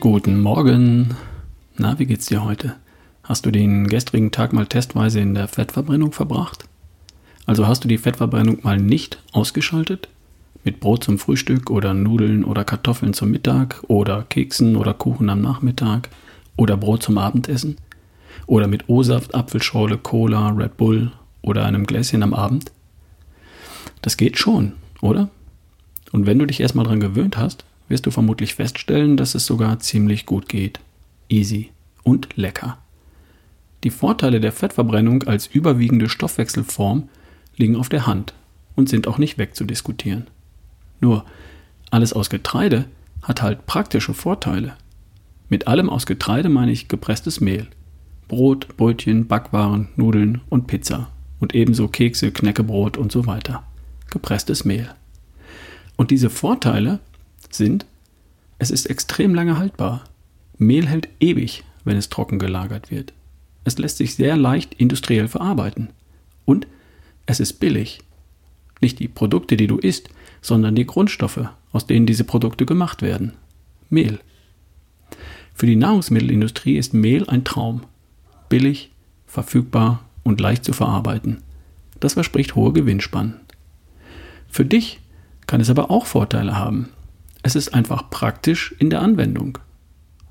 Guten Morgen. Na, wie geht's dir heute? Hast du den gestrigen Tag mal testweise in der Fettverbrennung verbracht? Also hast du die Fettverbrennung mal nicht ausgeschaltet? Mit Brot zum Frühstück oder Nudeln oder Kartoffeln zum Mittag oder Keksen oder Kuchen am Nachmittag oder Brot zum Abendessen? Oder mit O-Saft, Apfelschorle, Cola, Red Bull oder einem Gläschen am Abend? Das geht schon, oder? Und wenn du dich erstmal dran gewöhnt hast, wirst du vermutlich feststellen, dass es sogar ziemlich gut geht. Easy und lecker. Die Vorteile der Fettverbrennung als überwiegende Stoffwechselform liegen auf der Hand und sind auch nicht wegzudiskutieren. Nur, alles aus Getreide hat halt praktische Vorteile. Mit allem aus Getreide meine ich gepresstes Mehl. Brot, Brötchen, Backwaren, Nudeln und Pizza. Und ebenso Kekse, Knäckebrot und so weiter. Gepresstes Mehl. Und diese Vorteile sind, es ist extrem lange haltbar. Mehl hält ewig, wenn es trocken gelagert wird. Es lässt sich sehr leicht industriell verarbeiten. Und es ist billig. Nicht die Produkte, die du isst, sondern die Grundstoffe, aus denen diese Produkte gemacht werden. Mehl. Für die Nahrungsmittelindustrie ist Mehl ein Traum. Billig, verfügbar und leicht zu verarbeiten. Das verspricht hohe Gewinnspannen. Für dich kann es aber auch Vorteile haben. Es ist einfach praktisch in der Anwendung.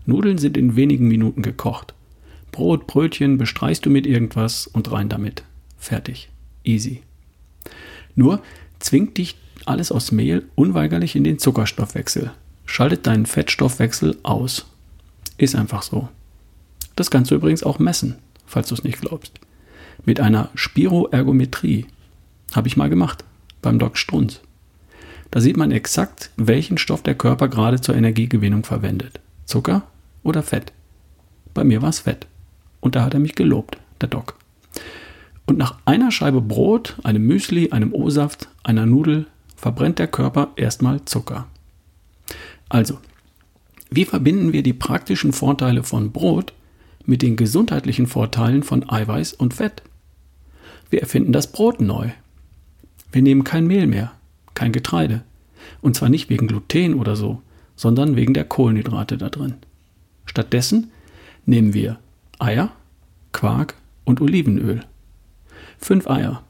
Nudeln sind in wenigen Minuten gekocht. Brot, Brötchen bestreichst du mit irgendwas und rein damit. Fertig. Easy. Nur zwingt dich alles aus Mehl unweigerlich in den Zuckerstoffwechsel. Schaltet deinen Fettstoffwechsel aus. Ist einfach so. Das kannst du übrigens auch messen, falls du es nicht glaubst. Mit einer Spiroergometrie. Habe ich mal gemacht. Beim Doc Strunz. Da sieht man exakt, welchen Stoff der Körper gerade zur Energiegewinnung verwendet. Zucker oder Fett? Bei mir war es Fett. Und da hat er mich gelobt, der Doc. Und nach einer Scheibe Brot, einem Müsli, einem O-Saft, einer Nudel verbrennt der Körper erstmal Zucker. Also, wie verbinden wir die praktischen Vorteile von Brot mit den gesundheitlichen Vorteilen von Eiweiß und Fett? Wir erfinden das Brot neu. Wir nehmen kein Mehl mehr, kein Getreide. Und zwar nicht wegen Gluten oder so, sondern wegen der Kohlenhydrate da drin. Stattdessen nehmen wir Eier, Quark und Olivenöl. 5 Eier,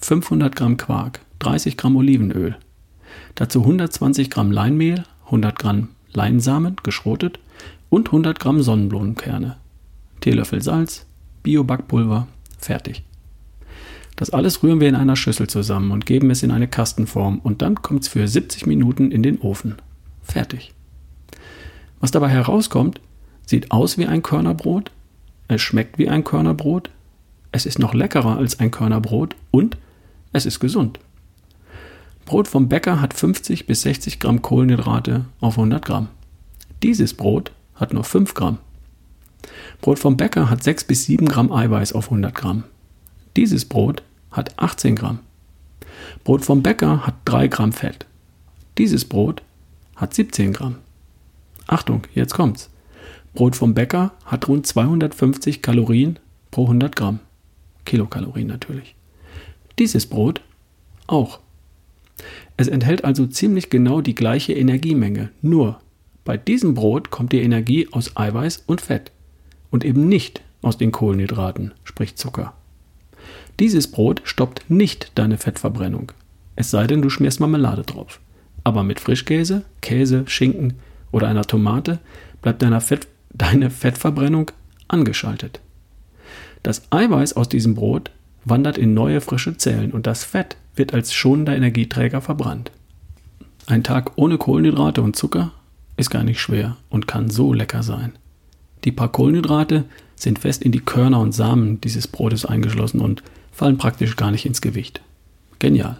500 Gramm Quark, 30 Gramm Olivenöl. Dazu 120 Gramm Leinmehl, 100 Gramm Leinsamen, geschrotet und 100 Gramm Sonnenblumenkerne. Teelöffel Salz, Bio-Backpulver, fertig. Das alles rühren wir in einer Schüssel zusammen und geben es in eine Kastenform und dann kommt es für 70 Minuten in den Ofen. Fertig. Was dabei herauskommt, sieht aus wie ein Körnerbrot, es schmeckt wie ein Körnerbrot, es ist noch leckerer als ein Körnerbrot und es ist gesund. Brot vom Bäcker hat 50 bis 60 Gramm Kohlenhydrate auf 100 Gramm. Dieses Brot hat nur 5 Gramm. Brot vom Bäcker hat 6 bis 7 Gramm Eiweiß auf 100 Gramm. Dieses Brot hat 18 Gramm. Brot vom Bäcker hat 3 Gramm Fett. Dieses Brot hat 17 Gramm. Achtung, jetzt kommt's. Brot vom Bäcker hat rund 250 Kalorien pro 100 Gramm. Kilokalorien natürlich. Dieses Brot auch. Es enthält also ziemlich genau die gleiche Energiemenge, nur bei diesem Brot kommt die Energie aus Eiweiß und Fett und eben nicht aus den Kohlenhydraten, sprich Zucker. Dieses Brot stoppt nicht deine Fettverbrennung. Es sei denn, du schmierst Marmelade drauf. Aber mit Frischkäse, Käse, Schinken oder einer Tomate bleibt Fett, deine Fettverbrennung angeschaltet. Das Eiweiß aus diesem Brot wandert in neue frische Zellen und das Fett wird als schonender Energieträger verbrannt. Ein Tag ohne Kohlenhydrate und Zucker ist gar nicht schwer und kann so lecker sein. Die paar Kohlenhydrate sind fest in die Körner und Samen dieses Brotes eingeschlossen und fallen praktisch gar nicht ins Gewicht. Genial.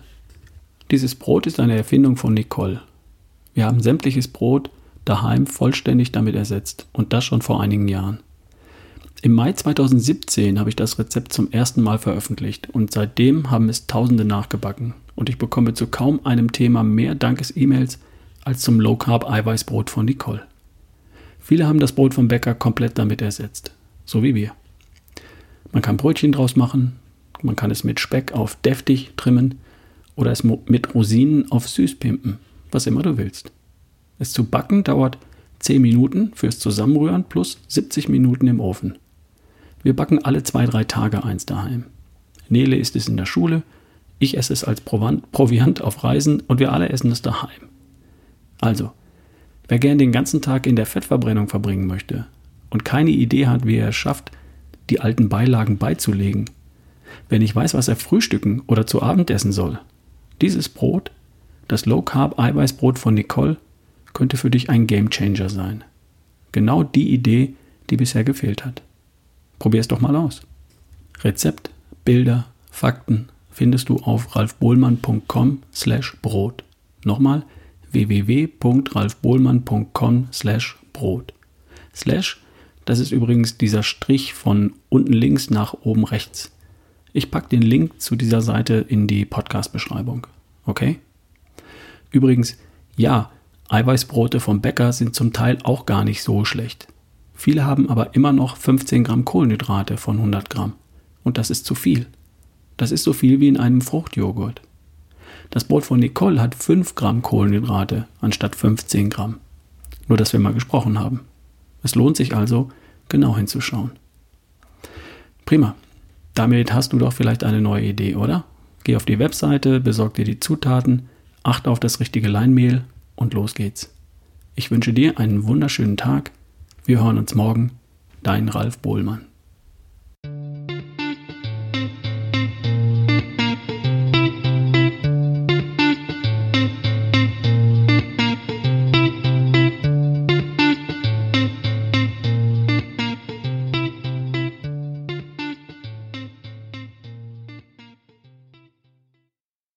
Dieses Brot ist eine Erfindung von Nicole. Wir haben sämtliches Brot daheim vollständig damit ersetzt und das schon vor einigen Jahren. Im Mai 2017 habe ich das Rezept zum ersten Mal veröffentlicht und seitdem haben es Tausende nachgebacken und ich bekomme zu kaum einem Thema mehr Dankes-E-Mails als zum Low Carb Eiweißbrot von Nicole. Viele haben das Brot vom Bäcker komplett damit ersetzt, so wie wir. Man kann Brötchen draus machen, man kann es mit Speck auf deftig trimmen oder es mit Rosinen auf süß pimpen, was immer du willst. Es zu backen dauert 10 Minuten fürs Zusammenrühren plus 70 Minuten im Ofen. Wir backen alle zwei, drei Tage eins daheim. Nele isst es in der Schule, ich esse es als Proviant auf Reisen und wir alle essen es daheim. Also, wer gern den ganzen Tag in der Fettverbrennung verbringen möchte und keine Idee hat, wie er es schafft, die alten Beilagen beizulegen, wer nicht weiß, was er frühstücken oder zu Abend essen soll, dieses Brot, das Low Carb Eiweißbrot von Nicole, könnte für dich ein Game Changer sein. Genau die Idee, die bisher gefehlt hat. Probier es doch mal aus. Rezept, Bilder, Fakten findest du auf ralfbohlmann.com slash Brot. Nochmal www.ralfbohlmann.com slash Brot. Slash, das ist übrigens dieser Strich von unten links nach oben rechts. Ich packe den Link zu dieser Seite in die Podcast-Beschreibung. Okay? Übrigens, ja, Eiweißbrote vom Bäcker sind zum Teil auch gar nicht so schlecht. Viele haben aber immer noch 15 Gramm Kohlenhydrate von 100 Gramm. Und das ist zu viel. Das ist so viel wie in einem Fruchtjoghurt. Das Brot von Nicole hat 5 Gramm Kohlenhydrate anstatt 15 Gramm. Nur, dass wir mal gesprochen haben. Es lohnt sich also, genau hinzuschauen. Prima. Damit hast du doch vielleicht eine neue Idee, oder? Geh auf die Webseite, besorg dir die Zutaten, achte auf das richtige Leinmehl und los geht's. Ich wünsche dir einen wunderschönen Tag. Wir hören uns morgen. Dein Ralf Bohlmann.